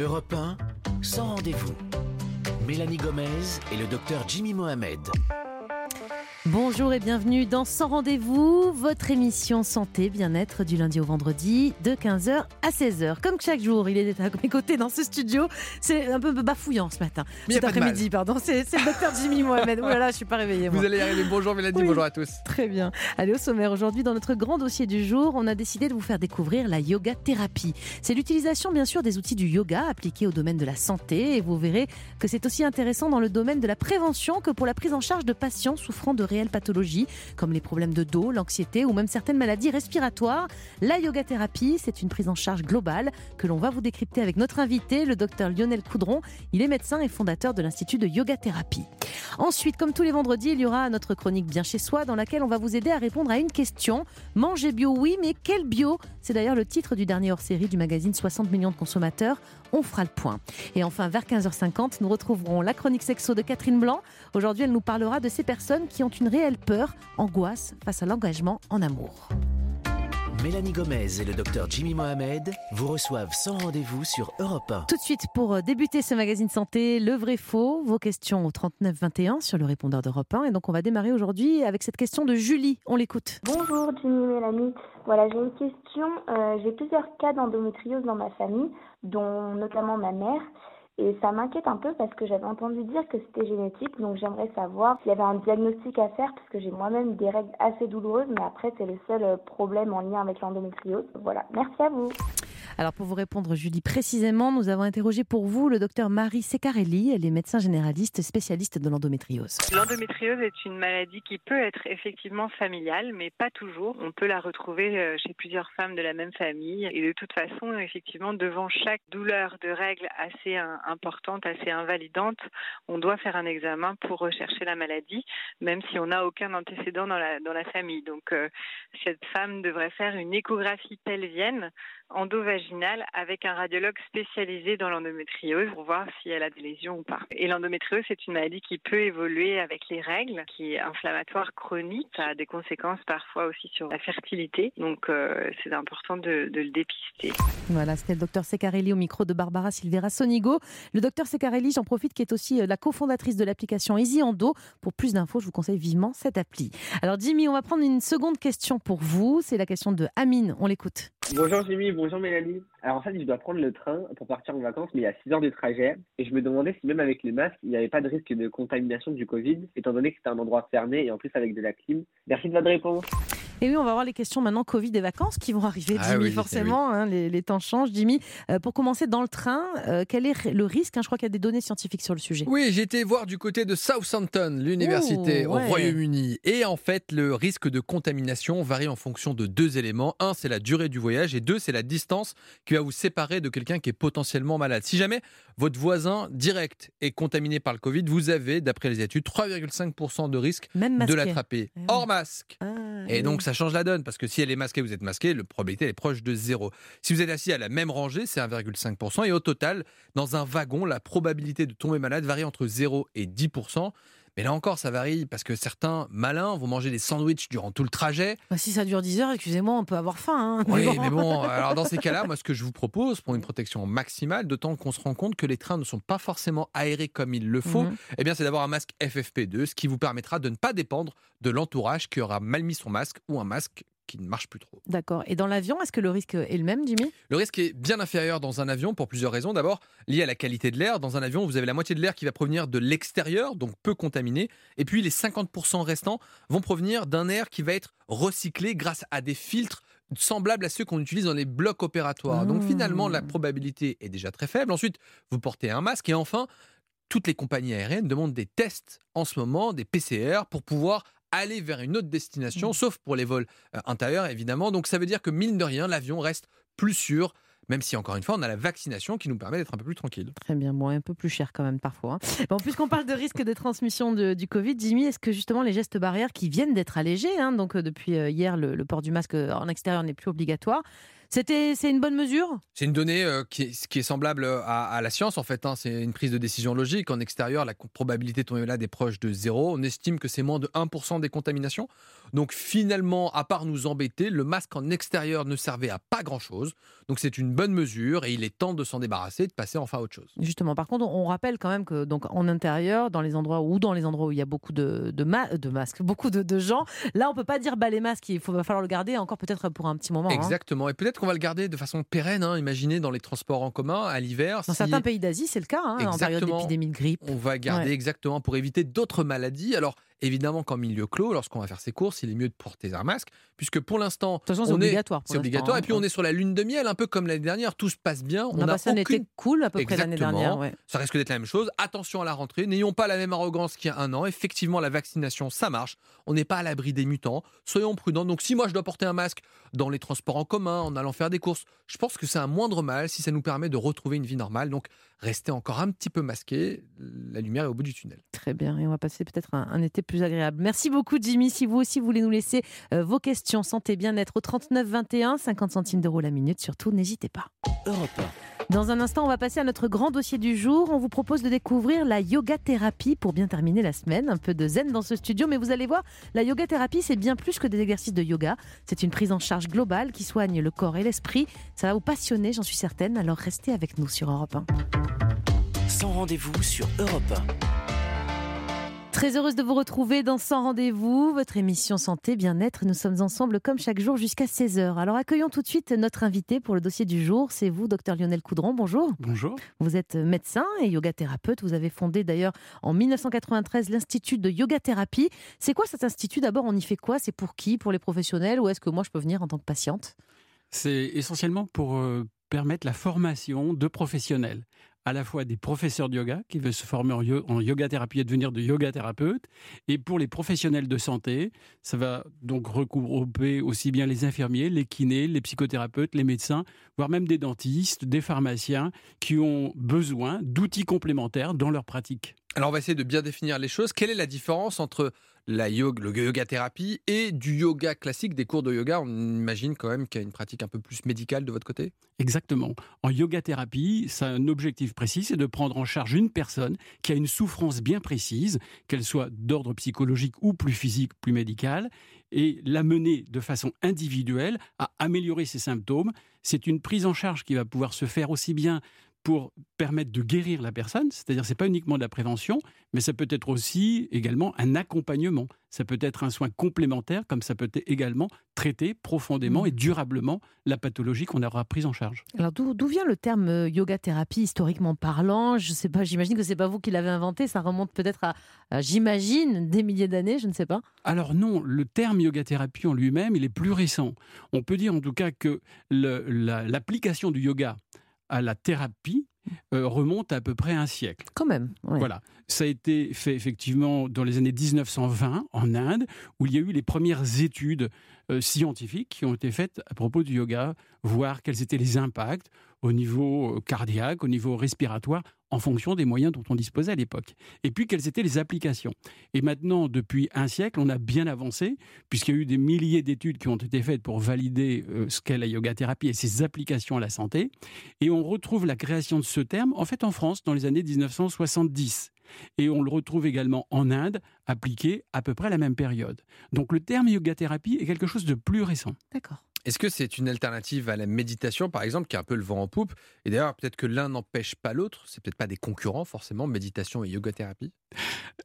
Europe 1, sans rendez-vous. Mélanie Gomez et le docteur Jimmy Mohamed. Bonjour et bienvenue dans Sans Rendez-vous, votre émission santé, bien-être du lundi au vendredi de 15h à 16h. Comme chaque jour, il est à mes côtés dans ce studio. C'est un peu bafouillant ce matin. Cet après-midi, pardon. C'est le docteur Jimmy Mohamed. Oh là là, je suis pas réveillée. Vous allez y arriver. Bonjour Mélanie, bonjour à tous. Très bien. Allez, au sommaire aujourd'hui, dans notre grand dossier du jour, on a décidé de vous faire découvrir la yoga thérapie. C'est l'utilisation, bien sûr, des outils du yoga appliqués au domaine de la santé. Et vous verrez que c'est aussi intéressant dans le domaine de la prévention que pour la prise en charge de patients souffrant de réelles pathologies comme les problèmes de dos, l'anxiété ou même certaines maladies respiratoires. La yoga thérapie, c'est une prise en charge globale que l'on va vous décrypter avec notre invité, le docteur Lionel Coudron. Il est médecin et fondateur de l'Institut de Yoga Thérapie. Ensuite, comme tous les vendredis, il y aura notre chronique Bien chez soi dans laquelle on va vous aider à répondre à une question. Manger bio, oui, mais quel bio? C'est d'ailleurs le titre du dernier hors-série du magazine 60 millions de consommateurs. On fera le point. Et enfin, vers 15h50, nous retrouverons la chronique sexo de Catherine Blanc. Aujourd'hui, elle nous parlera de ces personnes qui ont une réelle peur, angoisse face à l'engagement en amour. Mélanie Gomez et le docteur Jimmy Mohamed vous reçoivent sans rendez-vous sur Europe 1. Tout de suite, pour euh, débuter ce magazine santé, le vrai faux, vos questions au 39 21 sur le répondeur d'Europe 1. Et donc, on va démarrer aujourd'hui avec cette question de Julie. On l'écoute. Bonjour Jimmy Mélanie. Voilà, j'ai une question. Euh, j'ai plusieurs cas d'endométriose dans ma famille, dont notamment ma mère. Et ça m'inquiète un peu parce que j'avais entendu dire que c'était génétique, donc j'aimerais savoir s'il y avait un diagnostic à faire parce que j'ai moi-même des règles assez douloureuses, mais après c'est le seul euh, problème en lien avec l'endométriose. Voilà, merci à vous. Alors pour vous répondre, Julie, précisément, nous avons interrogé pour vous le docteur Marie Secarelli. Elle est médecin généraliste spécialiste de l'endométriose. L'endométriose est une maladie qui peut être effectivement familiale, mais pas toujours. On peut la retrouver euh, chez plusieurs femmes de la même famille. Et de toute façon, effectivement, devant chaque douleur de règles assez importante, assez invalidante, on doit faire un examen pour rechercher la maladie, même si on n'a aucun antécédent dans la, dans la famille. Donc euh, cette femme devrait faire une échographie pelvienne endovaginale avec un radiologue spécialisé dans l'endométriose pour voir si elle a des lésions ou pas. Et l'endométriose, c'est une maladie qui peut évoluer avec les règles, qui est inflammatoire chronique, ça a des conséquences parfois aussi sur la fertilité. Donc euh, c'est important de, de, le dépister. Voilà, c'était le docteur Secarelli au micro de Barbara Silvera Sonigo. Le docteur Secarelli, j'en profite, qui est aussi euh, la cofondatrice de l'application Easy Endo. Pour plus d'infos, je vous conseille vivement cette appli. Alors Jimmy, on va prendre une seconde question pour vous. C'est la question de Amine. On l'écoute. Bonjour Jimmy, bonjour Mélanie. Alors en fait, je dois prendre le train pour partir en vacances, mais il y a 6 heures de trajet. Et je me demandais si même avec les masques, il n'y avait pas de risque de contamination du Covid, étant donné que c'était un endroit fermé et en plus avec de la clim. Merci de votre réponse. Et oui, on va voir les questions maintenant Covid et vacances qui vont arriver, Ah Jimmy, oui, forcément. hein, les, les temps changent. Jimmy, euh, pour commencer dans le train, euh, quel est le risque hein Je crois qu'il y a des données scientifiques sur le sujet. Oui, j'ai été voir du côté de Southampton, l'université au. Royaume-Uni. Et en fait, le risque de contamination varie en fonction de deux éléments. Un, c'est la durée du voyage. Et deux, c'est la distance qui va vous séparer de quelqu'un qui est potentiellement malade. Si jamais votre voisin direct est contaminé par le Covid, vous avez, d'après les études, 3,5% de risque Même de l'attraper. Ah oui. Hors masque. Ah, Et donc ça change la donne parce que si elle est masquée, vous êtes masqué, le probabilité est proche de zéro. Si vous êtes assis à la même rangée, c'est 1,5%. Et au total, dans un wagon, la probabilité de tomber malade varie entre 0 et 10%. Mais là encore, ça varie parce que certains malins vont manger des sandwichs durant tout le trajet. Bah, si ça dure 10 heures, excusez-moi, on peut avoir faim. hein. Oui, mais bon, alors dans ces cas-là, moi, ce que je vous propose pour une protection maximale, d'autant qu'on se rend compte que les trains ne sont pas forcément aérés comme il le faut, Mhm. eh bien, c'est d'avoir un masque FFP2, ce qui vous permettra de ne pas dépendre de l'entourage qui aura mal mis son masque ou un masque qui ne marche plus trop. D'accord. Et dans l'avion, est-ce que le risque est le même, Jimmy? Le risque est bien inférieur dans un avion pour plusieurs raisons. D'abord, lié à la qualité de l'air. Dans un avion, vous avez la moitié de l'air qui va provenir de l'extérieur, donc peu contaminé. Et puis, les 50% restants vont provenir d'un air qui va être recyclé grâce à des filtres semblables à ceux qu'on utilise dans les blocs opératoires. Donc, finalement, la probabilité est déjà très faible. Ensuite, vous portez un masque. Et enfin, toutes les compagnies aériennes demandent des tests en ce moment, des PCR, pour pouvoir aller vers une autre destination, sauf pour les vols euh, intérieurs, évidemment. Donc ça veut dire que, mine de rien, l'avion reste plus sûr, même si, encore une fois, on a la vaccination qui nous permet d'être un peu plus tranquille. Très bien, bon, un peu plus cher quand même parfois. hein. Bon, puisqu'on parle de risque de transmission de- du Covid, Jimmy, est-ce que justement les gestes barrières qui viennent d'être allégés, hein, donc euh, depuis euh, hier, le, le port du masque en extérieur n'est plus obligatoire, C'était, c'est une bonne mesure? C'est une donnée euh, qui, est, qui est semblable à, à la science, en fait. hein. C'est une prise de décision logique. En extérieur, la probabilité de tomber malade est proche de zéro. On estime que c'est moins de 1% des contaminations. Donc finalement, à part nous embêter, le masque en extérieur ne servait à pas grand-chose. Donc c'est une bonne mesure et il est temps de s'en débarrasser, de passer enfin à autre chose. Justement, par contre, on rappelle quand même que donc en intérieur, dans les endroits ou dans les endroits où il y a beaucoup de, de, ma- de masques, beaucoup de, de gens, là on peut pas dire bah les masques, il faut, va falloir le garder encore peut-être pour un petit moment. hein. Exactement. Et peut-être qu'on va le garder de façon pérenne. hein. Imaginez dans les transports en commun à l'hiver. Dans si- certains pays d'Asie, c'est le cas, hein, en période d'épidémie de grippe. On va garder Ouais. exactement pour éviter d'autres maladies. Alors, évidemment, qu'en milieu clos, lorsqu'on va faire ses courses, il est mieux de porter un masque, puisque pour l'instant, c'est obligatoire. c'est obligatoire. Et puis, hein. on est sur la lune de miel, un peu comme l'année dernière. Tout se passe bien. on On a passé un été aucune... cool à peu près l'année dernière. ouais. Ça risque d'être la même chose. Attention à la rentrée. N'ayons pas la même arrogance qu'il y a un an. Effectivement, la vaccination, ça marche. On n'est pas à l'abri des mutants. Soyons prudents. Donc, si moi, je dois porter un masque dans les transports en commun, en allant faire des courses, je pense que c'est un moindre mal si ça nous permet de retrouver une vie normale. Donc, restez encore un petit peu masqué. La lumière est au bout du tunnel. Très bien, et on va passer peut-être un, un été plus agréable. Merci beaucoup Jimmy. Si vous aussi voulez nous laisser euh, vos questions santé bien-être au 39 21, 50 centimes d'euros la minute, surtout n'hésitez pas. Europe Dans un instant, on va passer à notre grand dossier du jour. On vous propose de découvrir la yoga thérapie pour bien terminer la semaine. Un peu de zen dans ce studio, mais vous allez voir, la yoga thérapie, c'est bien plus que des exercices de yoga. C'est une prise en charge globale qui soigne le corps et l'esprit. Ça va vous passionner, j'en suis certaine. Alors restez avec nous sur Europe 1. 100. Sans rendez-vous sur Europe Très heureuse de vous retrouver dans Sans Rendez-vous, votre émission santé, bien-être. Nous sommes ensemble comme chaque jour jusqu'à 16h. Alors accueillons tout de suite notre invité pour le dossier du jour. C'est vous, docteur Lionel Coudron. Bonjour. Bonjour. Vous êtes médecin et yoga thérapeute. Vous avez fondé d'ailleurs en 1993 l'Institut de Yoga Thérapie. C'est quoi cet institut? D'abord, on y fait quoi? C'est pour qui? Pour les professionnels? Ou est-ce que moi je peux venir en tant que patiente? C'est essentiellement pour euh, permettre la formation de professionnels, à la fois des professeurs de yoga qui veulent se former en, yo- en yoga thérapie et devenir de yoga thérapeute, et pour les professionnels de santé, ça va donc regrouper aussi bien les infirmiers, les kinés, les psychothérapeutes, les médecins, voire même des dentistes, des pharmaciens qui ont besoin d'outils complémentaires dans leur pratique. Alors, on va essayer de bien définir les choses. Quelle est la différence entre la yoga, thérapie et du yoga classique, des cours de yoga? On imagine quand même qu'il y a une pratique un peu plus médicale de votre côté? Exactement. En yoga thérapie, un objectif précis, c'est de prendre en charge une personne qui a une souffrance bien précise, qu'elle soit d'ordre psychologique ou plus physique, plus médical, et la mener de façon individuelle à améliorer ses symptômes. C'est une prise en charge qui va pouvoir se faire aussi bien pour permettre de guérir la personne, c'est-à-dire c'est pas uniquement de la prévention, mais ça peut être aussi également un accompagnement. Ça peut être un soin complémentaire, comme ça peut être également traiter profondément et durablement la pathologie qu'on aura prise en charge. Alors d'où vient le terme euh, yoga thérapie historiquement parlant? Je sais pas, j'imagine que c'est pas vous qui l'avez inventé, ça remonte peut-être à, à, j'imagine des milliers d'années, je ne sais pas. Alors non, le terme yoga thérapie en lui-même, il est plus récent. On peut dire en tout cas que la- l'application du yoga à la thérapie euh, remonte à à peu près un siècle. Quand même. ouais. Voilà. Ça a été fait effectivement dans les années 1920 en Inde, où il y a eu les premières études euh, scientifiques qui ont été faites à propos du yoga, voir quels étaient les impacts au niveau euh, cardiaque, au niveau respiratoire, en fonction des moyens dont on disposait à l'époque. Et puis quelles étaient les applications. Et maintenant, depuis un siècle, on a bien avancé, puisqu'il y a eu des milliers d'études qui ont été faites pour valider euh, ce qu'est la yoga thérapie et ses applications à la santé. Et on retrouve la création de ce terme, en fait, en France, dans les années 1970. Et on le retrouve également en Inde, appliqué à peu près à la même période. Donc le terme yoga thérapie est quelque chose de plus récent. D'accord. Est-ce que c'est une alternative à la méditation, par exemple, qui a un peu le vent en poupe? Et d'ailleurs, peut-être que l'un n'empêche pas l'autre. C'est peut-être pas des concurrents, forcément, méditation et yoga thérapie?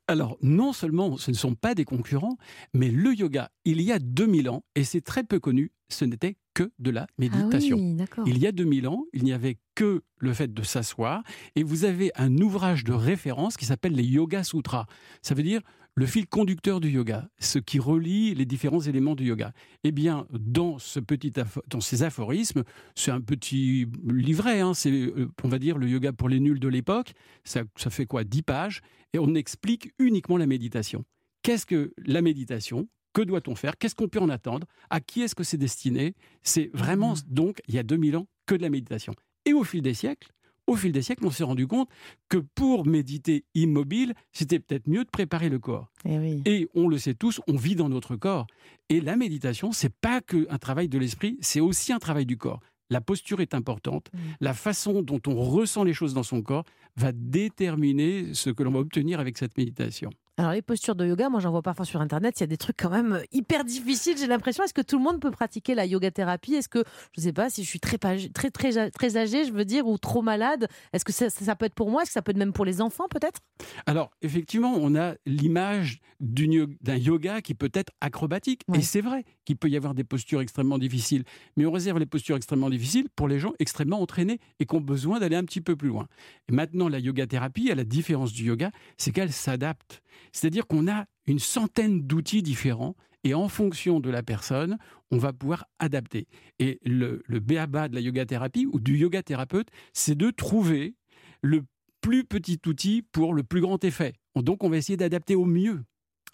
Alors, non seulement ce ne sont pas des concurrents, mais le yoga, il y a 2000 ans, et c'est très peu connu, ce n'était que de la méditation. Ah oui, d'accord. Il y a 2000 ans, il n'y avait que le fait de s'asseoir, et vous avez un ouvrage de référence qui s'appelle les Yoga Sutras. Ça veut dire le fil conducteur du yoga, ce qui relie les différents éléments du yoga. Eh bien, dans, ce petit apho- dans ces aphorismes, c'est un petit livret, hein, c'est, euh, on va dire, le yoga pour les nuls de l'époque, ça, ça fait quoi 10 pages, et on explique uniquement la méditation. Qu'est-ce que la méditation? Que doit-on faire? Qu'est-ce qu'on peut en attendre? À qui est-ce que c'est destiné? C'est vraiment, donc, il y a 2000 ans, que de la méditation. Et au fil des siècles, au fil des siècles, on s'est rendu compte que pour méditer immobile, c'était peut-être mieux de préparer le corps. Eh oui. Et on le sait tous, on vit dans notre corps. Et la méditation, c'est pas que un travail de l'esprit, c'est aussi un travail du corps. la posture est importante. Mm. La façon dont on ressent les choses dans son corps va déterminer ce que l'on va obtenir avec cette méditation. Alors les postures de yoga, moi j'en vois parfois sur internet, il y a des trucs quand même hyper difficiles, j'ai l'impression. Est-ce que tout le monde peut pratiquer la yoga thérapie? Est-ce que je sais pas si je suis très très très très, très âgé, je veux dire ou trop malade, est-ce que ça, ça, peut être pour moi? Est-ce que ça peut être même pour les enfants peut-être? Alors effectivement, on a l'image d'un yoga qui peut être acrobatique Ouais. et c'est vrai qu'il peut y avoir des postures extrêmement difficiles, mais on réserve les postures extrêmement difficiles pour les gens extrêmement entraînés et qui ont besoin d'aller un petit peu plus loin. Et maintenant la yoga thérapie, à la différence du yoga, c'est qu'elle s'adapte. C'est-à-dire qu'on a une centaine d'outils différents et en fonction de la personne, on va pouvoir adapter. Et le, le béaba de la yoga thérapie ou du yoga thérapeute, c'est de trouver le plus petit outil pour le plus grand effet. Donc on va essayer d'adapter au mieux.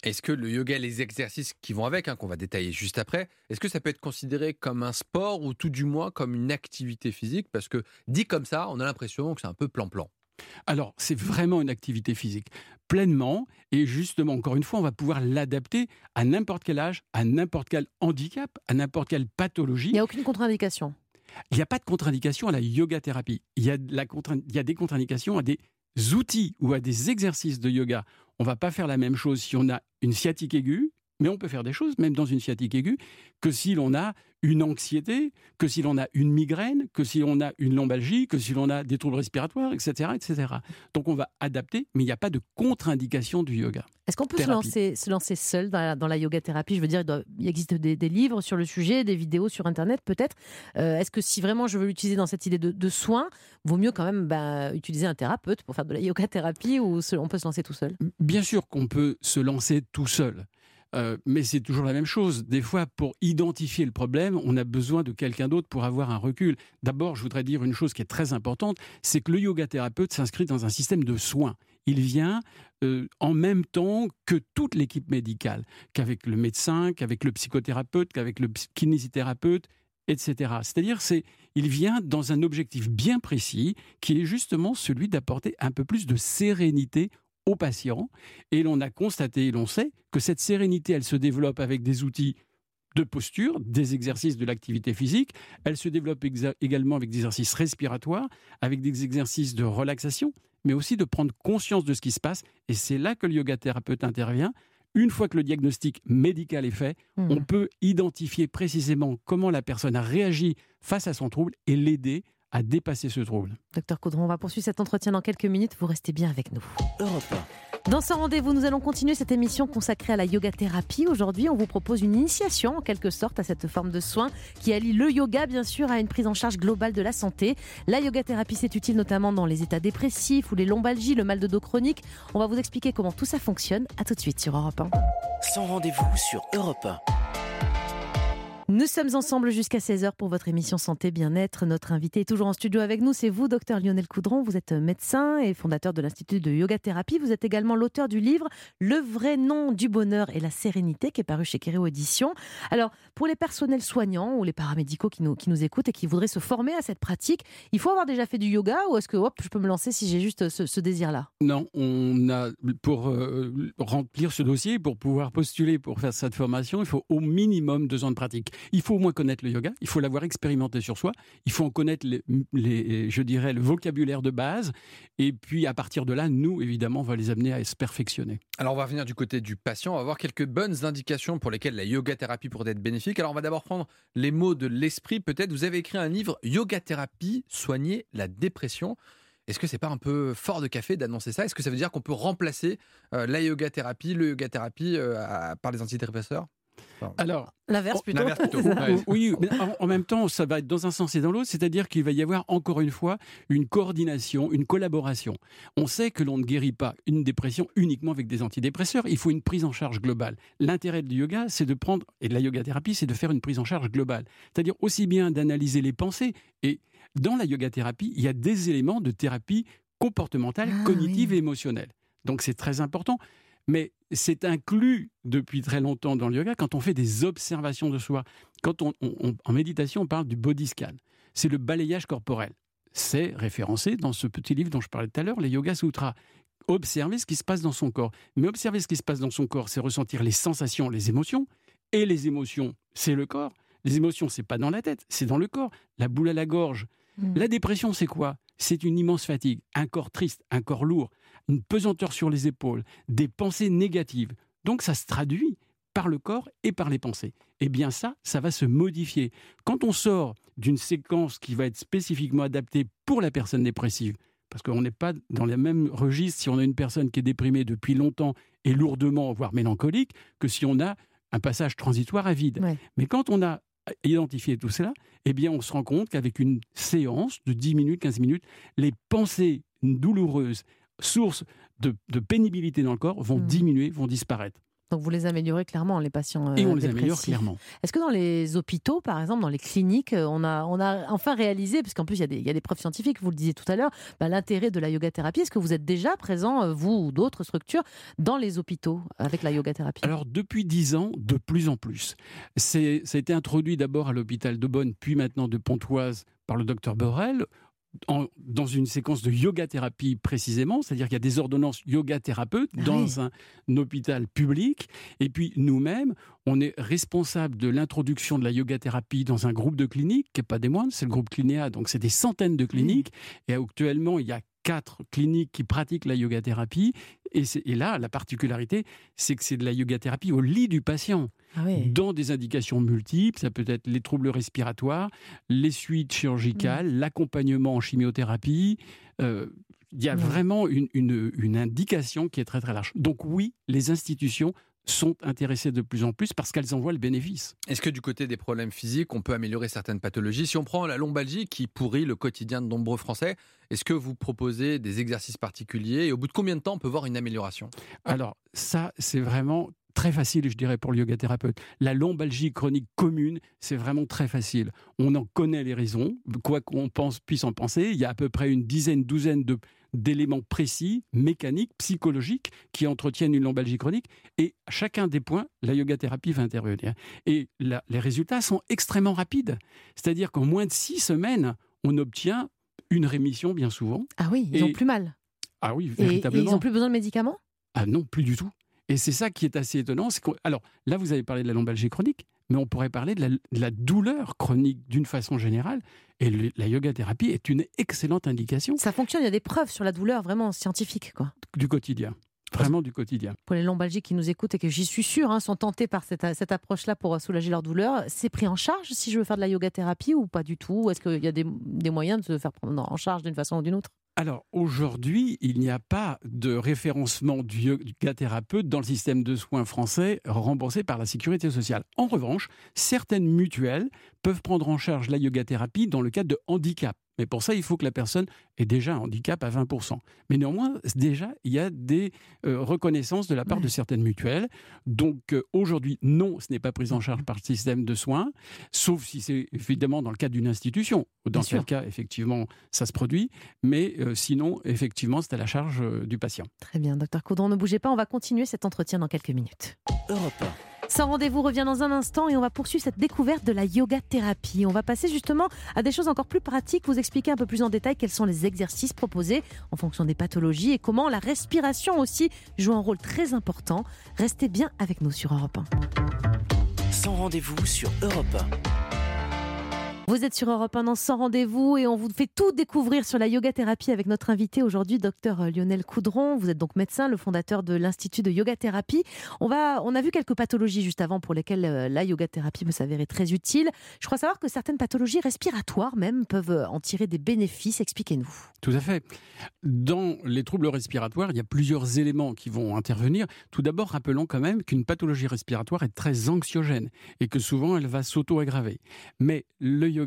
Est-ce que le yoga et les exercices qui vont avec, hein, qu'on va détailler juste après, est-ce que ça peut être considéré comme un sport ou tout du moins comme une activité physique? Parce que dit comme ça, on a l'impression que c'est un peu plan-plan. Alors, c'est vraiment une activité physique, pleinement, et justement, encore une fois, on va pouvoir l'adapter à n'importe quel âge, à n'importe quel handicap, à n'importe quelle pathologie. Il n'y a aucune contre-indication. Il n'y a pas de contre-indication à la yoga thérapie. Il y, a de la contre- il y a des contre-indications à des outils ou à des exercices de yoga. On va pas faire la même chose si on a une sciatique aiguë, mais on peut faire des choses, même dans une sciatique aiguë, que si l'on a une anxiété, que si l'on a une migraine, que si l'on a une lombalgie, que si l'on a des troubles respiratoires, etc. etc. Donc on va adapter, mais il n'y a pas de contre-indication du yoga. Est-ce qu'on peut se lancer, se lancer seul dans la, dans la yoga thérapie? Je veux dire, il, doit- il existe des, des livres sur le sujet, des vidéos sur Internet peut-être. Euh, Est-ce que si vraiment je veux l'utiliser dans cette idée de, de soins, vaut mieux quand même bah, utiliser un thérapeute pour faire de la yoga thérapie ou on peut se lancer tout seul? Bien sûr qu'on peut se lancer tout seul. Euh, mais c'est toujours la même chose. Des fois, pour identifier le problème, on a besoin de quelqu'un d'autre pour avoir un recul. D'abord, je voudrais dire une chose qui est très importante, c'est que le yoga thérapeute s'inscrit dans un système de soins. Il vient euh, en même temps que toute l'équipe médicale, qu'avec le médecin, qu'avec le psychothérapeute, qu'avec le kinésithérapeute, etc. C'est-à-dire, c'est, il vient dans un objectif bien précis, qui est justement celui d'apporter un peu plus de sérénité aux patients. Et l'on a constaté, et l'on sait, que cette sérénité, elle se développe avec des outils de posture, des exercices de l'activité physique. Elle se développe également avec des exercices respiratoires, avec des exercices de relaxation, mais aussi de prendre conscience de ce qui se passe. Et c'est là que le yoga thérapeute intervient. Une fois que le diagnostic médical est fait, Mhm. on peut identifier précisément comment la personne a réagi face à son trouble et l'aider à dépasser ce trouble. Docteur Caudron, on va poursuivre cet entretien dans quelques minutes. Vous restez bien avec nous. Europe Dans ce rendez-vous, nous allons continuer cette émission consacrée à la yoga thérapie. Aujourd'hui, on vous propose une initiation en quelque sorte à cette forme de soin qui allie le yoga, bien sûr, à une prise en charge globale de la santé. La yoga thérapie, c'est utile notamment dans les états dépressifs ou les lombalgies, le mal de dos chronique. On va vous expliquer comment tout ça fonctionne. À tout de suite sur Europe 1. Sans rendez-vous sur Europe 1. Nous sommes ensemble jusqu'à 16h pour votre émission Santé Bien-être. Notre invité est toujours en studio avec nous, c'est vous, docteur Lionel Coudron. Vous êtes médecin et fondateur de l'Institut de Yoga Thérapie. Vous êtes également l'auteur du livre Le vrai nom du bonheur et la sérénité qui est paru chez Kéréo Édition. Alors, pour les personnels soignants ou les paramédicaux qui nous, qui nous écoutent et qui voudraient se former à cette pratique, il faut avoir déjà fait du yoga ou est-ce que hop, je peux me lancer si j'ai juste ce, désir-là? Non, on a pour euh, remplir ce dossier, pour pouvoir postuler pour faire cette formation, il faut au minimum deux ans de pratique. Il faut au moins connaître le yoga, il faut l'avoir expérimenté sur soi, il faut en connaître les, je dirais, le vocabulaire de base, et puis à partir de là, nous évidemment, on va les amener à se perfectionner. Alors on va revenir du côté du patient, on va voir quelques bonnes indications pour lesquelles la yoga thérapie pourrait être bénéfique. Alors on va d'abord prendre les mots de l'esprit. Peut-être vous avez écrit un livre Yoga thérapie, soigner la dépression. Est-ce que c'est pas un peu fort de café d'annoncer ça? Est-ce que ça veut dire qu'on peut remplacer euh, la yoga thérapie, le yoga thérapie euh, par les antidépresseurs? Alors, L'inverse plutôt. Ouais. Oui, mais en, en même temps, ça va être dans un sens et dans l'autre, c'est-à-dire qu'il va y avoir encore une fois une coordination, une collaboration. On sait que l'on ne guérit pas une dépression uniquement avec des antidépresseurs, il faut une prise en charge globale. L'intérêt du yoga, c'est de prendre, et de la yoga thérapie, c'est de faire une prise en charge globale. C'est-à-dire aussi bien d'analyser les pensées, et dans la yoga thérapie, il y a des éléments de thérapie comportementale, Ah, cognitive oui. et émotionnelle. Donc c'est très important. Mais c'est inclus depuis très longtemps dans le yoga quand on fait des observations de soi. Quand on, on- on- en méditation, on parle du body scan. C'est le balayage corporel. C'est référencé dans ce petit livre dont je parlais tout à l'heure, les Yoga Sutras. Observer ce qui se passe dans son corps. Mais observer ce qui se passe dans son corps, c'est ressentir les sensations, les émotions. Et les émotions, c'est le corps. Les émotions, c'est pas dans la tête, c'est dans le corps. La boule à la gorge. Mm. La dépression, c'est quoi? C'est une immense fatigue, un corps triste, un corps lourd, une pesanteur sur les épaules, des pensées négatives. Donc ça se traduit par le corps et par les pensées. Eh bien ça, ça va se modifier. Quand on sort d'une séquence qui va être spécifiquement adaptée pour la personne dépressive, parce qu'on n'est pas dans le même registre si on a une personne qui est déprimée depuis longtemps et lourdement, voire mélancolique, que si on a un passage transitoire à vide. Ouais. Mais quand on a identifié tout cela, eh bien on se rend compte qu'avec une séance de 10 minutes, 15 minutes, les pensées douloureuses, sources de, de pénibilité dans le corps, vont Mm. diminuer, vont disparaître. Donc vous les améliorez clairement, les patients Et euh, on les améliore clairement. Est-ce que dans les hôpitaux, par exemple, dans les cliniques, euh, on a, on a enfin réalisé, parce qu'en plus il y, a des, il y a des preuves scientifiques, vous le disiez tout à l'heure, bah, l'intérêt de la yoga thérapie Est-ce que vous êtes déjà présent, euh, vous ou d'autres structures, dans les hôpitaux avec la yoga thérapie Alors depuis 10 ans, de plus en plus. C'est, ça a été introduit d'abord à l'hôpital de Bonn, puis maintenant de Pontoise par le docteur Borel. En- dans une séquence de yoga thérapie précisément, c'est-à-dire qu'il y a des ordonnances yoga thérapeutes Ah dans oui. un, hôpital public, et puis nous-mêmes, on est responsable de l'introduction de la yoga thérapie dans un groupe de cliniques, qui n'est pas des moindres, c'est le groupe Clinéa, donc c'est des centaines de cliniques, et actuellement il y a quatre cliniques qui pratiquent la yoga thérapie, et, là la particularité, c'est que c'est de la yoga thérapie au lit du patient Ah oui. dans des indications multiples. Ça peut être les troubles respiratoires, les suites chirurgicales, Mm. l'accompagnement en chimiothérapie. Euh, Il y a vraiment une, une- une indication qui est très très large. Donc oui, les institutions sont intéressées de plus en plus parce qu'elles en voient le bénéfice. Est-ce que du côté des problèmes physiques, on peut améliorer certaines pathologies? Si on prend la lombalgie qui pourrit le quotidien de nombreux Français, est-ce que vous proposez des exercices particuliers et au bout de combien de temps on peut voir une amélioration? Alors ça, c'est vraiment très facile, je dirais, pour le yoga thérapeute. La lombalgie chronique commune, c'est vraiment très facile. On en connaît les raisons, quoi qu'on pense, puisse en penser. Il y a à peu près une dizaine, douzaine de d'éléments précis, mécaniques, psychologiques, qui entretiennent une lombalgie chronique. Et à chacun des points, la yoga thérapie va intervenir. Et la- les résultats sont extrêmement rapides. C'est-à-dire qu'en moins de six semaines, on obtient une rémission bien souvent. Ah oui, ils Et- ont plus mal. Ah oui, Et, et véritablement. ils n'ont plus besoin de médicaments? Ah non, plus du tout. Et c'est ça qui est assez étonnant. c'est qu'on- Alors là, vous avez parlé de la lombalgie chronique, mais on pourrait parler de la, de la douleur chronique d'une façon générale. Et le- la yoga thérapie est une excellente indication Ça fonctionne, il y a des preuves sur la douleur vraiment scientifiques. Quoi. du quotidien. Vraiment du quotidien. Pour les lombalgiques qui nous écoutent et que j'y suis sûre hein, sont tentés par cette, cette approche-là pour soulager leur douleur, c'est pris en charge si je veux faire de la yoga thérapie ou pas du tout? Est-ce qu'il y a des, des moyens de se faire prendre en charge d'une façon ou d'une autre? Alors aujourd'hui, il n'y a pas de référencement du yoga thérapeute dans le système de soins français remboursé par la sécurité sociale. En revanche, certaines mutuelles peuvent prendre en charge la yoga thérapie dans le cadre de handicap. Mais pour ça, il faut que la personne ait déjà un handicap à 20%. Mais néanmoins, déjà, il y a des euh, reconnaissances de la part Ouais. de certaines mutuelles. Donc euh, aujourd'hui, non, ce n'est pas pris en charge par le système de soins, sauf si c'est évidemment dans le cadre d'une institution. Dans quel cas, effectivement, ça se produit. Mais euh, sinon, effectivement, c'est à la charge euh, du patient. Très bien, docteur Caudron, ne bougez pas, on va continuer cet entretien dans quelques minutes. Europe Sans rendez-vous revient dans un instant et on va poursuivre cette découverte de la yoga thérapie. On va passer justement à des choses encore plus pratiques, vous expliquer un peu plus en détail quels sont les exercices proposés en fonction des pathologies et comment la respiration aussi joue un rôle très important. Restez bien avec nous sur Europe 1. 1. Sans rendez-vous sur Europe Vous êtes sur Europe 1 dans Sans rendez-vous et on vous fait tout découvrir sur la yoga thérapie avec notre invité aujourd'hui, docteur Lionel Coudron. Vous êtes donc médecin, le fondateur de l'Institut de yoga thérapie. On, va, on a vu quelques pathologies juste avant pour lesquelles euh, la yoga thérapie peut s'avérer très utile. Je crois savoir que certaines pathologies respiratoires même peuvent euh, en tirer des bénéfices. Expliquez-nous. Tout à fait. Dans les troubles respiratoires, il y a plusieurs éléments qui vont intervenir. Tout d'abord, rappelons quand même qu'une pathologie respiratoire est très anxiogène et que souvent elle va s'auto-aggraver. Mais le yoga,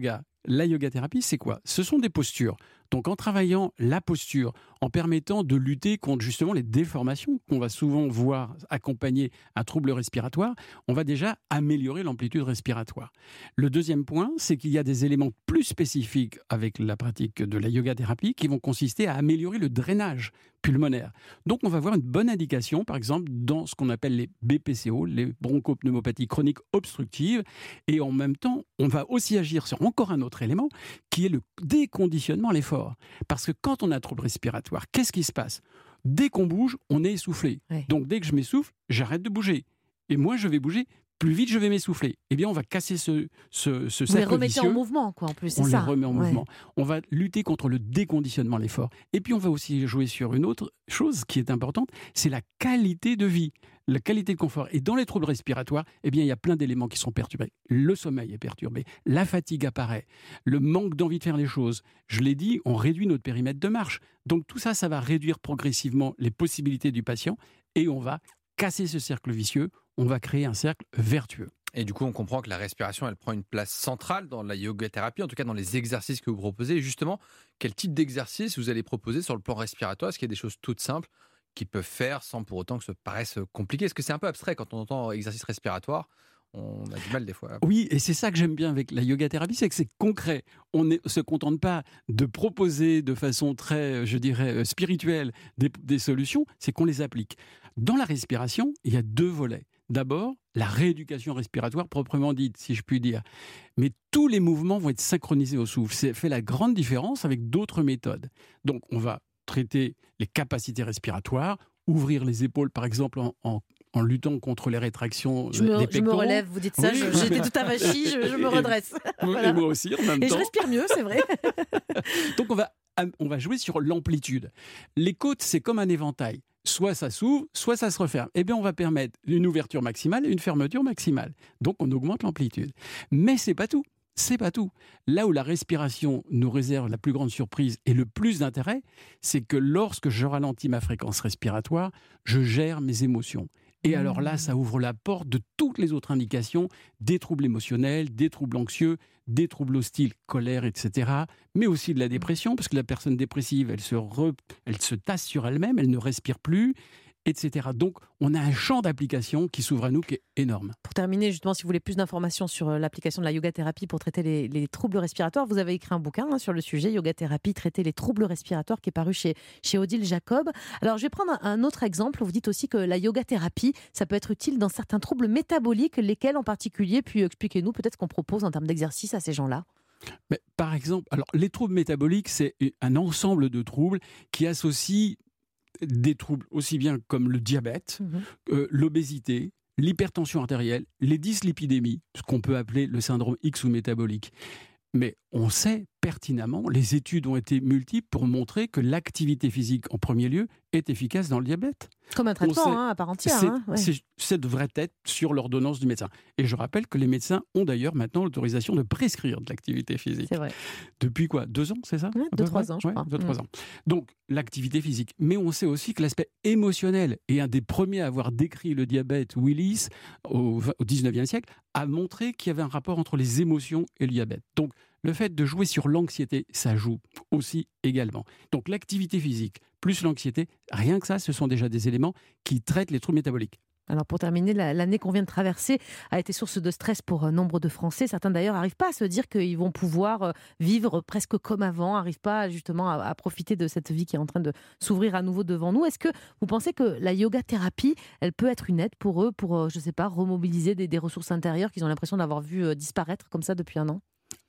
la yoga thérapie, c'est quoi? Ce sont des postures. Donc en travaillant la posture, en permettant de lutter contre justement les déformations qu'on va souvent voir accompagner un trouble respiratoire, on va déjà améliorer l'amplitude respiratoire. Le deuxième point, c'est qu'il y a des éléments plus spécifiques avec la pratique de la yoga thérapie qui vont consister à améliorer le drainage pulmonaire. Donc on va voir une bonne indication, par exemple, dans ce qu'on appelle les BPCO, les bronchopneumopathies chroniques obstructives, et en même temps, on va aussi agir sur encore un autre élément, qui est le déconditionnement à l'effort. Parce que quand on a un trouble respiratoire, qu'est-ce qui se passe? Dès qu'on bouge, on est essoufflé. Ouais. Donc dès que je m'essouffle, j'arrête de bouger. Et moi, je vais bouger plus vite je vais m'essouffler. Eh bien, on va casser ce, ce, ce les cercle remettez vicieux. en mouvement, quoi, en plus, c'est On les ça remet en Ouais. mouvement. On va lutter contre le déconditionnement l'effort. Et puis, on va aussi jouer sur une autre chose qui est importante, c'est la qualité de vie, la qualité de confort. Et dans les troubles respiratoires, eh bien, il y a plein d'éléments qui sont perturbés. Le sommeil est perturbé, la fatigue apparaît, le manque d'envie de faire les choses. Je l'ai dit, on réduit notre périmètre de marche. Donc, tout ça, ça va réduire progressivement les possibilités du patient et on va casser ce cercle vicieux. On va créer un cercle vertueux. Et du coup, on comprend que la respiration, elle prend une place centrale dans la yoga thérapie, en tout cas dans les exercices que vous proposez. Et justement, quel type d'exercice vous allez proposer sur le plan respiratoire? Est-ce qu'il y a des choses toutes simples qu'ils peuvent faire sans pour autant que ça paraisse compliqué? Est-ce que c'est un peu abstrait quand on entend exercice respiratoire? On a du mal des fois. Oui, et c'est ça que j'aime bien avec la yoga thérapie, c'est que c'est concret. On ne se contente pas de proposer de façon très, je dirais, euh, spirituelle des, des solutions, c'est qu'on les applique. Dans la respiration, il y a deux volets. D'abord, la rééducation respiratoire proprement dite, si je puis dire. Mais tous les mouvements vont être synchronisés au souffle. C'est fait la grande différence avec d'autres méthodes. Donc, on va traiter les capacités respiratoires, ouvrir les épaules, par exemple, en, en- en luttant contre les rétractions Je me, des je me pectoraux. relève, vous dites ça, Oui. j'étais tout avachie, je, je me Et- redresse. Oui, Voilà. Et moi aussi, en même Et je temps. respire mieux, c'est vrai. Donc on va, on va jouer sur l'amplitude. Les côtes, c'est comme un éventail. Soit ça s'ouvre, soit ça se referme. Eh bien, on va permettre une ouverture maximale et une fermeture maximale. Donc, on augmente l'amplitude. Mais c'est pas tout. C'est pas tout. Là où la respiration nous réserve la plus grande surprise et le plus d'intérêt, c'est que lorsque je ralentis ma fréquence respiratoire, je gère mes émotions. Et alors là, ça ouvre la porte de toutes les autres indications, des troubles émotionnels, des troubles anxieux, des troubles hostiles, colère, etc. Mais aussi de la dépression, parce que la personne dépressive, elle se, elle se tasse sur elle-même, elle ne respire plus, etc. Donc, on a un champ d'application qui s'ouvre à nous qui est énorme. Pour terminer, justement, si vous voulez plus d'informations sur euh, l'application de la yoga thérapie pour traiter les, les troubles respiratoires, vous avez écrit un bouquin hein, sur le sujet, Yoga thérapie, traiter les troubles respiratoires, qui est paru chez, chez Odile Jacob. Alors, je vais prendre un, autre exemple. Vous dites aussi que la yoga thérapie, ça peut être utile dans certains troubles métaboliques, lesquels en particulier? Puis expliquez-nous peut-être ce qu'on propose en termes d'exercice à ces gens-là. Mais par exemple, alors les troubles métaboliques, c'est un ensemble de troubles qui associent des troubles aussi bien comme le diabète, Mhm. euh, l'obésité, l'hypertension artérielle, les dyslipidémies, ce qu'on peut appeler le syndrome X ou métabolique. Mais on sait pertinemment, les études ont été multiples pour montrer que l'activité physique en premier lieu est efficace dans le diabète. Comme un traitement sait- hein, à part entière. C'est- hein, ouais. c'est- Ça devrait être sur l'ordonnance du médecin. Et je rappelle que les médecins ont d'ailleurs maintenant l'autorisation de prescrire de l'activité physique. C'est vrai. Depuis quoi? Deux ans, c'est ça? Ouais, deux, trois ans, je Ouais, crois. deux, trois Mm. ans. Donc, l'activité physique. Mais on sait aussi que l'aspect émotionnel, et un des premiers à avoir décrit le diabète, Willis, au, au 19e siècle, a montré qu'il y avait un rapport entre les émotions et le diabète. Donc, le fait de jouer sur l'anxiété, ça joue aussi également. Donc, l'activité physique plus l'anxiété, rien que ça, ce sont déjà des éléments qui traitent les troubles métaboliques. Alors pour terminer, la- l'année qu'on vient de traverser a été source de stress pour euh, nombre de Français. Certains d'ailleurs n'arrivent pas à se dire qu'ils vont pouvoir euh, vivre presque comme avant, n'arrivent pas justement à, profiter de cette vie qui est en train de s'ouvrir à nouveau devant nous. Est-ce que vous pensez que la yoga thérapie, elle peut être une aide pour eux, pour, euh, je sais pas, remobiliser des, des ressources intérieures qu'ils ont l'impression d'avoir vu disparaître comme ça depuis un an?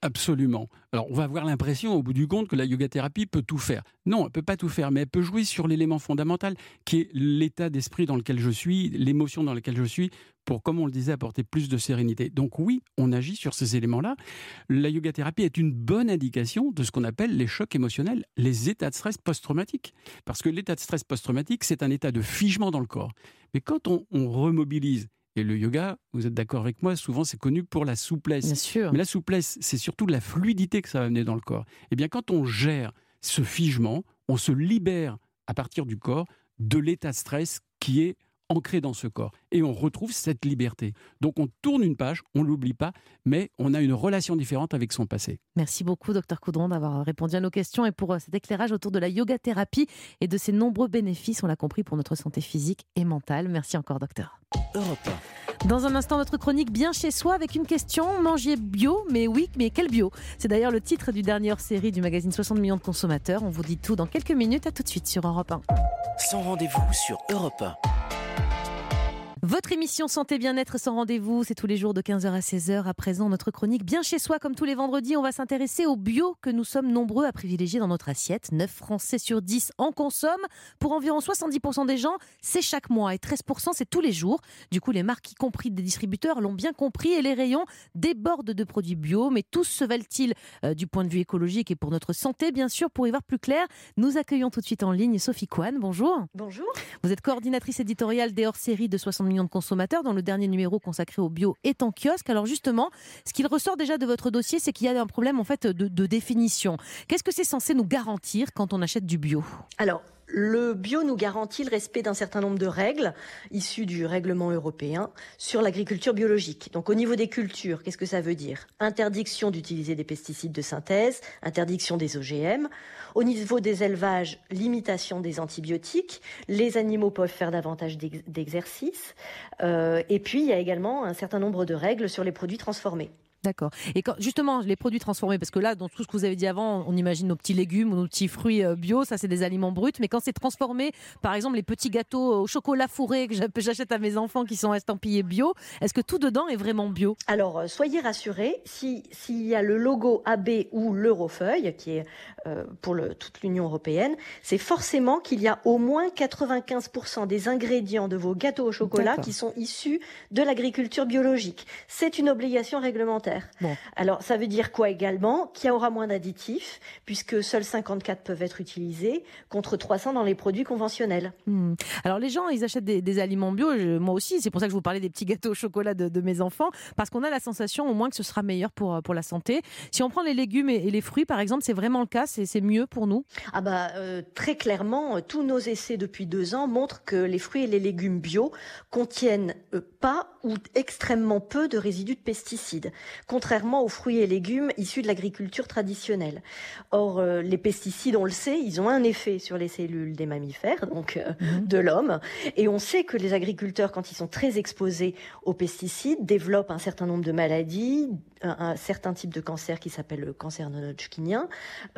Absolument. Alors, on va avoir l'impression, au bout du compte, que la yoga thérapie peut tout faire. Non, elle peut pas tout faire, mais elle peut jouer sur l'élément fondamental, qui est l'état d'esprit dans lequel je suis, l'émotion dans laquelle je suis, pour, comme on le disait, apporter plus de sérénité. Donc oui, on agit sur ces éléments-là. La yoga thérapie est une bonne indication de ce qu'on appelle les chocs émotionnels, les états de stress post-traumatique. Parce que l'état de stress post-traumatique, c'est un état de figement dans le corps. Mais quand on, on remobilise, et le yoga, vous êtes d'accord avec moi, souvent c'est connu pour la souplesse. Bien sûr. Mais la souplesse, c'est surtout la fluidité que ça va amener dans le corps. Eh bien, quand on gère ce figement, on se libère à partir du corps de l'état de stress qui est ancré dans ce corps. Et on retrouve cette liberté. Donc on tourne une page, on l'oublie pas, mais on a une relation différente avec son passé. Merci beaucoup, docteur Coudron, d'avoir répondu à nos questions et pour euh, cet éclairage autour de la yoga thérapie et de ses nombreux bénéfices, on l'a compris, pour notre santé physique et mentale. Merci encore, docteur. Europe Dans un instant, notre chronique Bien chez soi avec une question. Manger bio, mais oui, mais quel bio? C'est d'ailleurs le titre du dernier hors-série du magazine 60 millions de consommateurs. On vous dit tout dans quelques minutes. À tout de suite sur Europe 1. Sans rendez-vous sur Europe 1. Votre émission Santé Bien-être sans rendez-vous, c'est tous les jours de 15h à 16h. À présent, notre chronique Bien chez soi, comme tous les vendredis, on va s'intéresser au bio que nous sommes nombreux à privilégier dans notre assiette. 9 Français sur 10 en consomment. Pour environ 70% des gens, c'est chaque mois et 13% c'est tous les jours. Du coup, les marques, y compris des distributeurs, l'ont bien compris et les rayons débordent de produits bio. Mais tous se valent-ils euh, du point de vue écologique et pour notre santé, bien sûr? Pour y voir plus clair, nous accueillons tout de suite en ligne Sophie Kwan. Bonjour. Bonjour. Vous êtes coordinatrice éditoriale des hors-séries de 60 de consommateurs, dont le dernier numéro consacré au bio est en kiosque. Alors justement, ce qu'il ressort déjà de votre dossier, c'est qu'il y a un problème en fait de, de définition. Qu'est-ce que c'est censé nous garantir quand on achète du bio? Alors, le bio nous garantit le respect d'un certain nombre de règles issues du règlement européen sur l'agriculture biologique. Donc au niveau des cultures, qu'est-ce que ça veut dire? Interdiction d'utiliser des pesticides de synthèse, interdiction des OGM. Au niveau des élevages, limitation des antibiotiques. Les animaux peuvent faire davantage d'exercices. Euh, et puis il y a également un certain nombre de règles sur les produits transformés. D'accord. Et quand, justement, les produits transformés, parce que là, dans tout ce que vous avez dit avant, on imagine nos petits légumes ou nos petits fruits euh, bio, ça c'est des aliments bruts, mais quand c'est transformé, par exemple les petits gâteaux au chocolat fourré que j'achète à mes enfants qui sont estampillés bio, est-ce que tout dedans est vraiment bio? Alors, euh, soyez rassurés, s'il y a le logo AB ou l'Eurofeuille, qui est euh, pour le, toute l'Union européenne, c'est forcément qu'il y a au moins 95% des ingrédients de vos gâteaux au chocolat qui sont issus de l'agriculture biologique. C'est une obligation réglementaire. Alors, ça veut dire quoi également? Qu'il y aura moins d'additifs, puisque seuls 54 peuvent être utilisés, contre 300 dans les produits conventionnels. Hmm. Alors, les gens, ils achètent des, aliments bio, moi aussi, c'est pour ça que je vous parlais des petits gâteaux au chocolat de, mes enfants, parce qu'on a la sensation au moins que ce sera meilleur pour, pour la santé. Si on prend les légumes et, les fruits, par exemple, c'est vraiment le cas, c'est mieux pour nous? Ah bah, euh, très clairement, tous nos essais depuis deux ans montrent que les fruits et les légumes bio contiennent euh, pas ou extrêmement peu de résidus de pesticides contrairement aux fruits et légumes issus de l'agriculture traditionnelle. Or, euh, les pesticides, on le sait, ils ont un effet sur les cellules des mammifères, donc euh, mhm. de l'homme, et on sait que les agriculteurs, quand ils sont très exposés aux pesticides, développent un certain nombre de maladies, un, certain type de cancer qui s'appelle le cancer non-hodgkinien,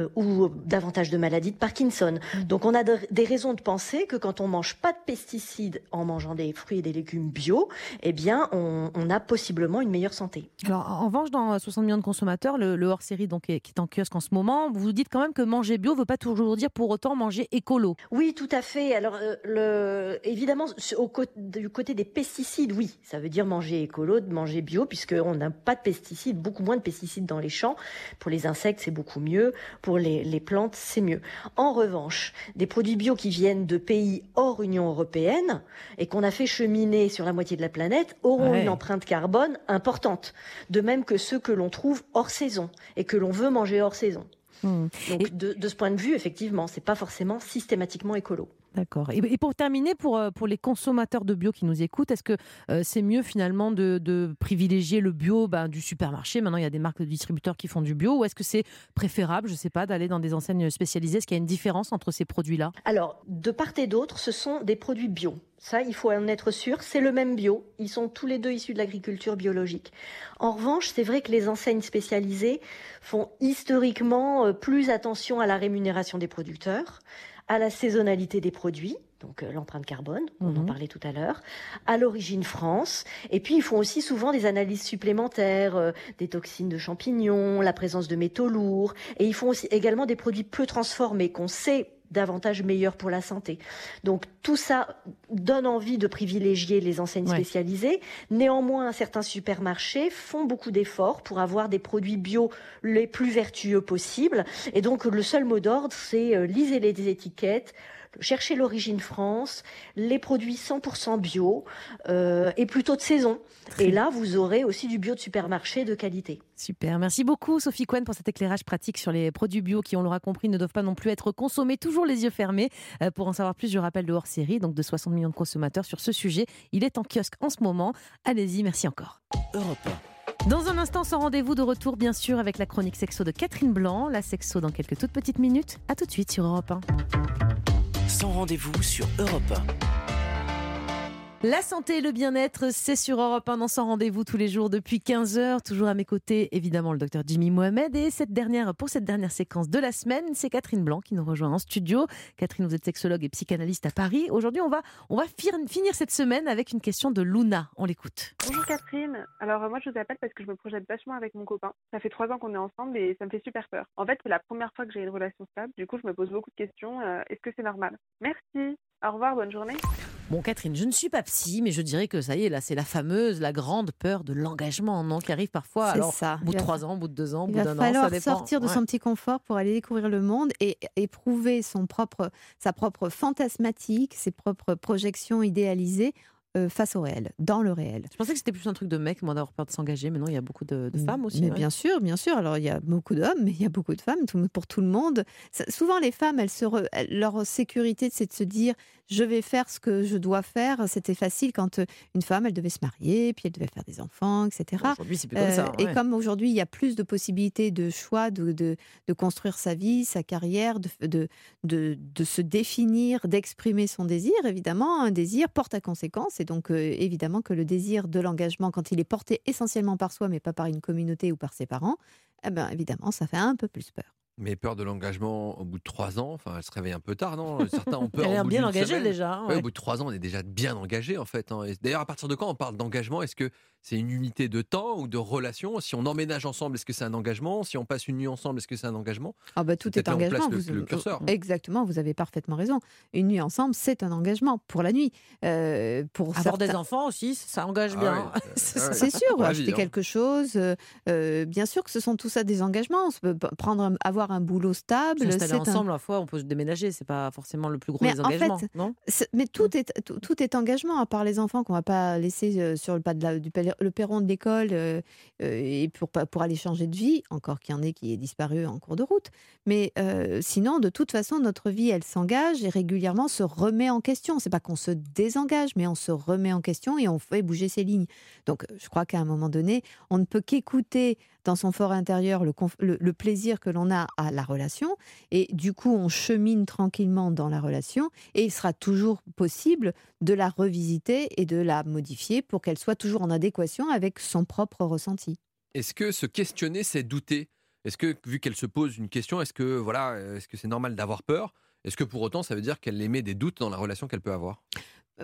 euh, ou davantage de maladies de Parkinson. Mhm. Donc, on a des raisons de penser que quand on mange pas de pesticides en mangeant des fruits et des légumes bio, eh bien, on, on a possiblement une meilleure santé. Alors, en revanche, dans 60 millions de consommateurs, le, hors-série donc qui est en kiosque en ce moment, vous dites quand même que manger bio ne veut pas toujours dire pour autant manger écolo. Oui, tout à fait. Alors, euh, le, évidemment, au, du côté des pesticides, oui, ça veut dire manger écolo, manger bio, puisqu'on n'a pas de pesticides, beaucoup moins de pesticides dans les champs. Pour les insectes, c'est beaucoup mieux. Pour les, les plantes, c'est mieux. En revanche, des produits bio qui viennent de pays hors Union européenne et qu'on a fait cheminer sur la moitié de la planète auront une empreinte carbone importante. De même que ceux que l'on trouve hors saison et que l'on veut manger hors saison. Hmm. Donc de, ce point de vue, effectivement, c'est pas forcément systématiquement écolo. D'accord. Et, pour terminer, pour, euh, pour les consommateurs de bio qui nous écoutent, est-ce que euh, c'est mieux finalement de, privilégier le bio ben, du supermarché? Maintenant, il y a des marques de distributeurs qui font du bio. Ou est-ce que c'est préférable, je ne sais pas, d'aller dans des enseignes spécialisées? Est-ce qu'il y a une différence entre ces produits-là? Alors, de part et d'autre, ce sont des produits bio. Ça, il faut en être sûr. C'est le même bio. Ils sont tous les deux issus de l'agriculture biologique. En revanche, c'est vrai que les enseignes spécialisées font historiquement euh, plus attention à la rémunération des producteurs à la saisonnalité des produits, donc euh, l'empreinte carbone, on en mhm. parlait tout à l'heure, à l'origine France, et puis ils font aussi souvent des analyses supplémentaires, euh, des toxines de champignons, la présence de métaux lourds, et ils font aussi également des produits peu transformés qu'on sait davantage meilleurs pour la santé. Donc tout ça donne envie de privilégier les enseignes spécialisées. Néanmoins, certains supermarchés font beaucoup d'efforts pour avoir des produits bio les plus vertueux possibles. Et donc le seul mot d'ordre, c'est euh, lisez les étiquettes, cherchez l'origine France, les produits 100% bio euh, et plutôt de saison. Et là, vous aurez aussi du bio de supermarché de qualité. Super. Merci beaucoup, Sophie Cohen, pour cet éclairage pratique sur les produits bio qui, on l'aura compris, ne doivent pas non plus être consommés toujours les yeux fermés. Euh, pour en savoir plus, je rappelle le hors série, donc de 60 millions de consommateurs sur ce sujet. Il est en kiosque en ce moment. Allez-y, merci encore. Europe dans un instant, sans rendez-vous de retour, bien sûr, avec la chronique sexo de Catherine Blanc. La sexo dans quelques toutes petites minutes. À tout de suite sur Europe 1 sans rendez-vous sur Europe La santé et le bien-être, c'est sur Europe 1 dans son rendez-vous tous les jours depuis 15h. Toujours à mes côtés, évidemment, le docteur Jimmy Mohamed. Et cette dernière, pour cette dernière séquence de la semaine, c'est Catherine Blanc qui nous rejoint en studio. Catherine, vous êtes sexologue et psychanalyste à Paris. Aujourd'hui, on va, on va finir cette semaine avec une question de Luna. On l'écoute. Bonjour Catherine. Alors, moi, je vous appelle parce que je me projette vachement avec mon copain. Ça fait trois ans qu'on est ensemble et ça me fait super peur. En fait, c'est la première fois que j'ai une relation stable. Du coup, je me pose beaucoup de questions. Euh, est-ce que c'est normal? Merci. Au revoir, bonne journée. Bon, Catherine, je ne suis pas psy, mais je dirais que ça y est, là, c'est la fameuse, la grande peur de l'engagement, non Qui arrive parfois, alors, ça. au bout de trois ans, au bout de deux ans, au bout d'un an, ça dépend. Il va falloir sortir de son petit confort pour aller découvrir le monde et éprouver son propre, sa propre fantasmatique, ses propres projections idéalisées euh, face au réel, dans le réel. Je pensais que c'était plus un truc de mec, moi, d'avoir peur de s'engager, mais non, il y a beaucoup de, femmes aussi. Mais bien sûr, bien sûr. Alors, il y a beaucoup d'hommes, mais il y a beaucoup de femmes, pour tout le monde. souvent, les femmes, elles se leur sécurité, c'est de se dire je vais faire ce que je dois faire. C'était facile quand euh, une femme, elle devait se marier, puis elle devait faire des enfants, etc. Aujourd'hui, c'est plus comme ça. Euh, et comme aujourd'hui, il y a plus de possibilités de choix, de, de, de construire sa vie, sa carrière, de, de, de, se définir, d'exprimer son désir, évidemment, un désir porte à conséquence. Donc, euh, évidemment, que le désir de l'engagement, quand il est porté essentiellement par soi, mais pas par une communauté ou par ses parents, eh ben, évidemment, ça fait un peu plus peur. Mais peur de l'engagement au bout de trois ans, enfin, elle se réveille un peu tard, non? Certains ont peur. Elle est bien engagée déjà. Hein, au bout de trois ans, on est déjà bien engagé en fait. Hein. D'ailleurs, à partir de quand on parle d'engagement? Est-ce que c'est une unité de temps ou de relation? Si on emménage ensemble, est-ce que c'est un engagement? Si on passe une nuit ensemble, est-ce que c'est un engagement? Ah bah tout est, engagement. Le, le curseur. Exactement, vous avez parfaitement raison. Une nuit ensemble, c'est un engagement pour la nuit. Euh, pour Avoir des enfants aussi, ça engage ah bien. c'est sûr, acheter hein. quelque chose. Euh, euh, bien sûr que ce sont tout ça des engagements. Prendre, avoir un boulot stable. c'est ensemble, un... fois, on peut se déménager. C'est pas forcément le plus gros des engagements. non mais tout est, tout, est engagement, à part les enfants qu'on va pas laisser sur le pas de la, du le perron de l'école euh, euh, et pour, pour aller changer de vie, encore qu'il y en ait qui est disparu en cours de route. Mais euh, sinon, de toute façon, notre vie, elle s'engage et régulièrement se remet en question. C'est pas qu'on se désengage, mais on se remet en question et on fait bouger ses lignes. Donc, je crois qu'à un moment donné, on ne peut qu'écouter dans son fort intérieur le, le, plaisir que l'on a à la relation. Et du coup, on chemine tranquillement dans la relation et il sera toujours possible de la revisiter et de la modifier pour qu'elle soit toujours en adéquation avec son propre ressenti. Est-ce que se questionner, c'est douter? Est-ce que, vu qu'elle se pose une question, est-ce que voilà, est-ce que c'est normal d'avoir peur? Est-ce que pour autant, ça veut dire qu'elle émet des doutes dans la relation qu'elle peut avoir?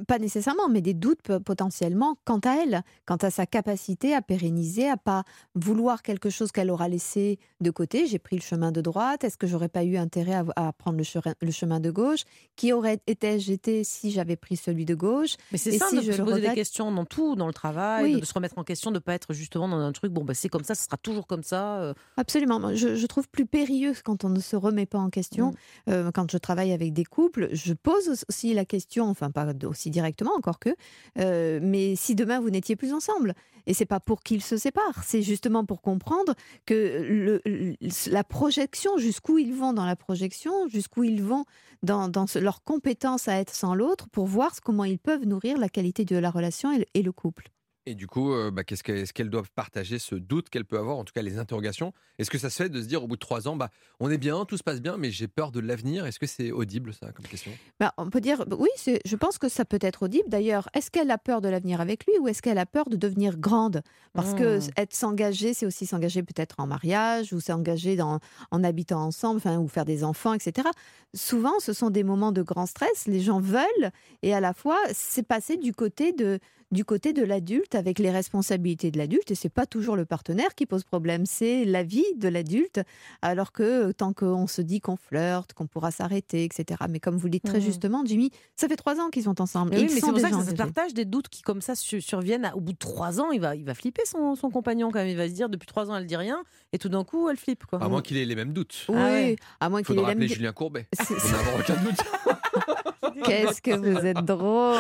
Pas nécessairement, mais des doutes potentiellement quant à elle, quant à sa capacité à pérenniser, à pas vouloir quelque chose qu'elle aura laissé de côté. J'ai pris le chemin de droite, est-ce que j'aurais pas eu intérêt à, prendre le, chemin de gauche? Qui aurait été j'étais si j'avais pris celui de gauche? Mais c'est ça, de se poser des questions dans tout, dans le travail, de se remettre en question, de pas être justement dans un truc, bon, bah, c'est comme ça, ce sera toujours comme ça. Euh. Absolument. Je, trouve plus périlleux quand on ne se remet pas en question. Mmh. Euh, quand je travaille avec des couples, je pose aussi la question, enfin pas aussi directement, encore que. Euh, mais si demain vous n'étiez plus ensemble, et c'est pas pour qu'ils se séparent, c'est justement pour comprendre que le, la projection, jusqu'où ils vont dans la projection, jusqu'où ils vont dans, dans leur compétence à être sans l'autre, pour voir comment ils peuvent nourrir la qualité de la relation et le couple. Et du coup, euh, bah, qu'est-ce qu'elles qu doivent partager ce doute qu'elle peut avoir, en tout cas les interrogations? Est-ce que ça se fait de se dire au bout de trois ans, bah, on est bien, tout se passe bien, mais j'ai peur de l'avenir? Est-ce que c'est audible ça comme question? Bah, On peut dire oui, je pense que ça peut être audible. D'ailleurs, est-ce qu'elle a peur de l'avenir avec lui ou est-ce qu'elle a peur de devenir grande? Parce que mmh. être s'engager, c'est aussi s'engager peut-être en mariage ou s'engager en habitant ensemble, enfin, ou faire des enfants, etc. Souvent, ce sont des moments de grand stress. Les gens veulent et à la fois, c'est passé du côté de du côté de l'adulte avec les responsabilités de l'adulte et c'est pas toujours le partenaire qui pose problème, c'est la vie de l'adulte. Alors que euh, tant qu'on se dit qu'on flirte, qu'on pourra s'arrêter, etc. Mais comme vous le dites très mmh. justement, Jimmy, ça fait trois ans qu'ils sont ensemble. oui, mais c'est pour ça que ça se partage des doutes qui comme ça surviennent. Au bout de trois ans, il va, il va flipper son, son compagnon quand même. Il va se dire depuis trois ans elle dit rien et tout d'un coup elle flippe quoi. À moins qu'il ait les mêmes doutes. Oui, ah à moins qu'il ait les mêmes. Julien Courbet. On aucun doute. Qu'est-ce que vous êtes drôle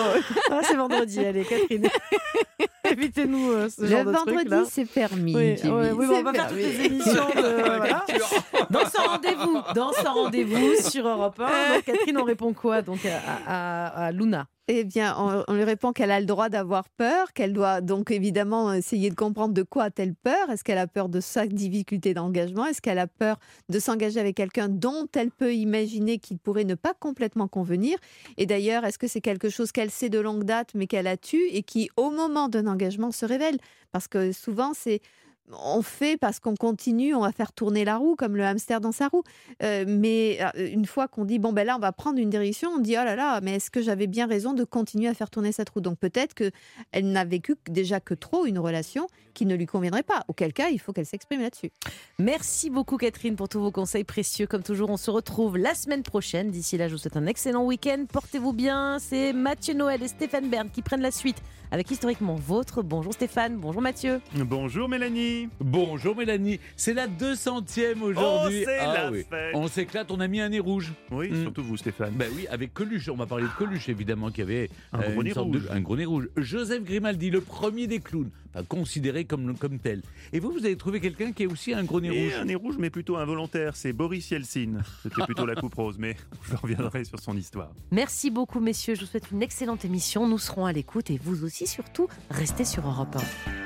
ah, C'est vendredi, allez, Catherine. Évitez-nous euh, ce genre de truc. Le vendredi, c'est permis. Oui, oui on va faire toutes les émissions de, Dans ce rendez-vous, dans ce rendez-vous sur Europe 1. Donc, Catherine, on répond quoi donc à, à, à Luna? Eh bien, on, lui répond qu'elle a le droit d'avoir peur, qu'elle doit donc évidemment essayer de comprendre de quoi a-t-elle peur. Est-ce qu'elle a peur de sa difficulté d'engagement? Est-ce qu'elle a peur de s'engager avec quelqu'un dont elle peut imaginer qu'il pourrait ne pas complètement convenir? Et d'ailleurs, est-ce que c'est quelque chose qu'elle sait de longue date mais qu'elle a tu et qui, au moment d'un engagement, se révèle? Parce que souvent, c'est on fait parce qu'on continue, on va faire tourner la roue comme le hamster dans sa roue. Euh, mais euh, une fois qu'on dit bon ben là on va prendre une direction, on dit oh là là, mais est-ce que j'avais bien raison de continuer à faire tourner cette roue? Donc peut-être que elle n'a vécu déjà que trop une relation qui ne lui conviendrait pas. Auquel cas il faut qu'elle s'exprime là-dessus. Merci beaucoup Catherine pour tous vos conseils précieux. Comme toujours, on se retrouve la semaine prochaine. D'ici là, je vous souhaite un excellent week-end. Portez-vous bien. C'est Mathieu Noël et Stéphane Bern qui prennent la suite avec Historiquement Vôtre. Bonjour Stéphane, bonjour Mathieu. Bonjour Mélanie. Bonjour Mélanie, c'est la 200e aujourd'hui. Oh, Ah la oui. fête. On s'éclate, on a mis un nez rouge. Oui, Mm. surtout vous Stéphane. Ben oui, avec Coluche, on va parler de Coluche évidemment, qui avait Un euh, gros nez de- rouge. un gros nez rouge. Joseph Grimaldi, le premier des clowns, enfin, considéré comme, comme tel. Et vous, vous avez trouvé quelqu'un qui a aussi un gros nez Et rouge un nez rouge, mais plutôt involontaire, c'est Boris Yeltsin. C'était plutôt la coupe rose, mais je reviendrai sur son histoire. Merci beaucoup messieurs. Je vous souhaite une excellente émission. Nous serons à l'écoute et vous aussi surtout, restez sur Europe 1.